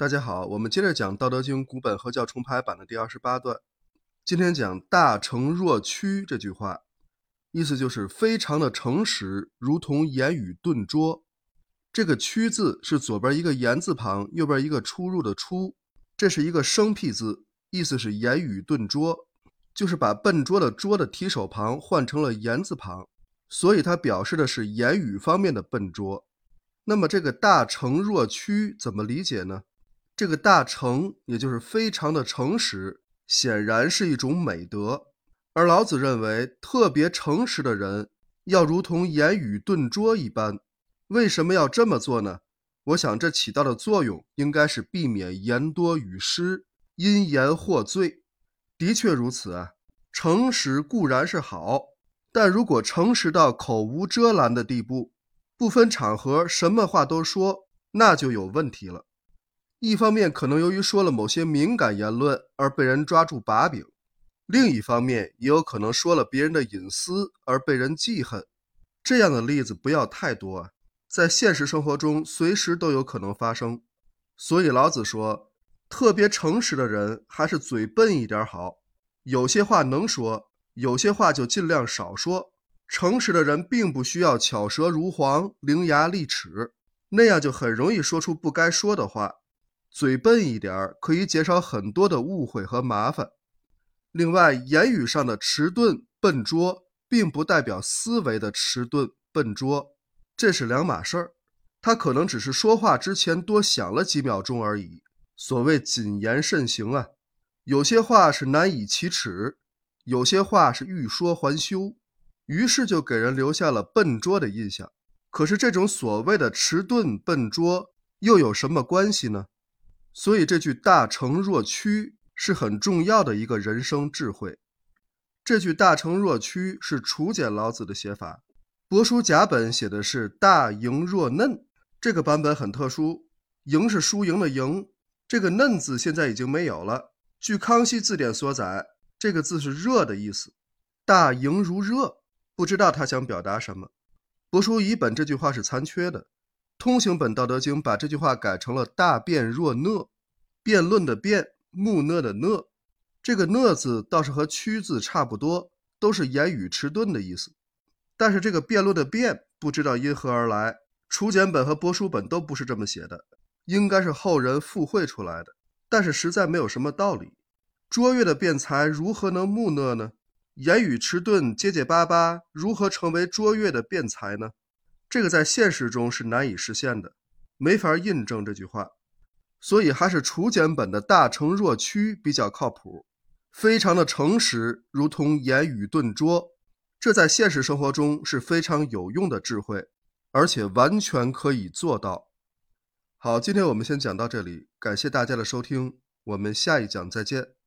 大家好，我们接着讲《道德经》古本合教重排版的第二十八段。今天讲“大成若屈”这句话，意思就是非常的诚实，如同言语顿拙。这个“屈”字是左边一个言字旁，右边一个出入的“出”，这是一个生僻字，意思是言语顿拙，就是把笨拙的“拙”的提手旁换成了言字旁，所以它表示的是言语方面的笨拙。那么这个“大成若屈”怎么理解呢？这个大诚，也就是非常的诚实，显然是一种美德。而老子认为，特别诚实的人要如同言语顿拙一般。为什么要这么做呢？我想这起到的作用应该是避免言多语失，因言获罪。的确如此啊，诚实固然是好，但如果诚实到口无遮拦的地步，不分场合什么话都说，那就有问题了。一方面可能由于说了某些敏感言论而被人抓住把柄，另一方面也有可能说了别人的隐私而被人记恨。这样的例子不要太多啊，在现实生活中随时都有可能发生。所以老子说，特别诚实的人还是嘴笨一点好，有些话能说，有些话就尽量少说。诚实的人并不需要巧舌如簧、伶牙俐齿，那样就很容易说出不该说的话。嘴笨一点儿，可以减少很多的误会和麻烦。另外，言语上的迟钝、笨拙，并不代表思维的迟钝、笨拙，这是两码事儿。他可能只是说话之前多想了几秒钟而已。所谓谨言慎行啊，有些话是难以启齿，有些话是欲说还休，于是就给人留下了笨拙的印象。可是，这种所谓的迟钝、笨拙，又有什么关系呢？所以这句“大成若屈”是很重要的一个人生智慧。这句“大成若屈”是楚简老子的写法，帛书甲本写的是“大盈若嫩”。这个版本很特殊，“盈”是输赢的“赢”，这个“嫩”字现在已经没有了。据康熙字典所载，这个字是“热”的意思，“大盈如热”，不知道他想表达什么。帛书乙本这句话是残缺的。通行本《道德经》把这句话改成了“大辩若讷”，辩论的辩，木讷的讷。这个讷字倒是和屈字差不多，都是言语迟钝的意思。但是这个辩论的辩，不知道因何而来，楚简本和帛书本都不是这么写的，应该是后人附会出来的。但是实在没有什么道理。卓越的辩才如何能木讷呢？言语迟钝、结结巴巴，如何成为卓越的辩才呢？这个在现实中是难以实现的，没法印证这句话，所以还是楚简本的“大诚若屈”比较靠谱，非常的诚实，如同言语顿拙，这在现实生活中是非常有用的智慧，而且完全可以做到。好，今天我们先讲到这里，感谢大家的收听，我们下一讲再见。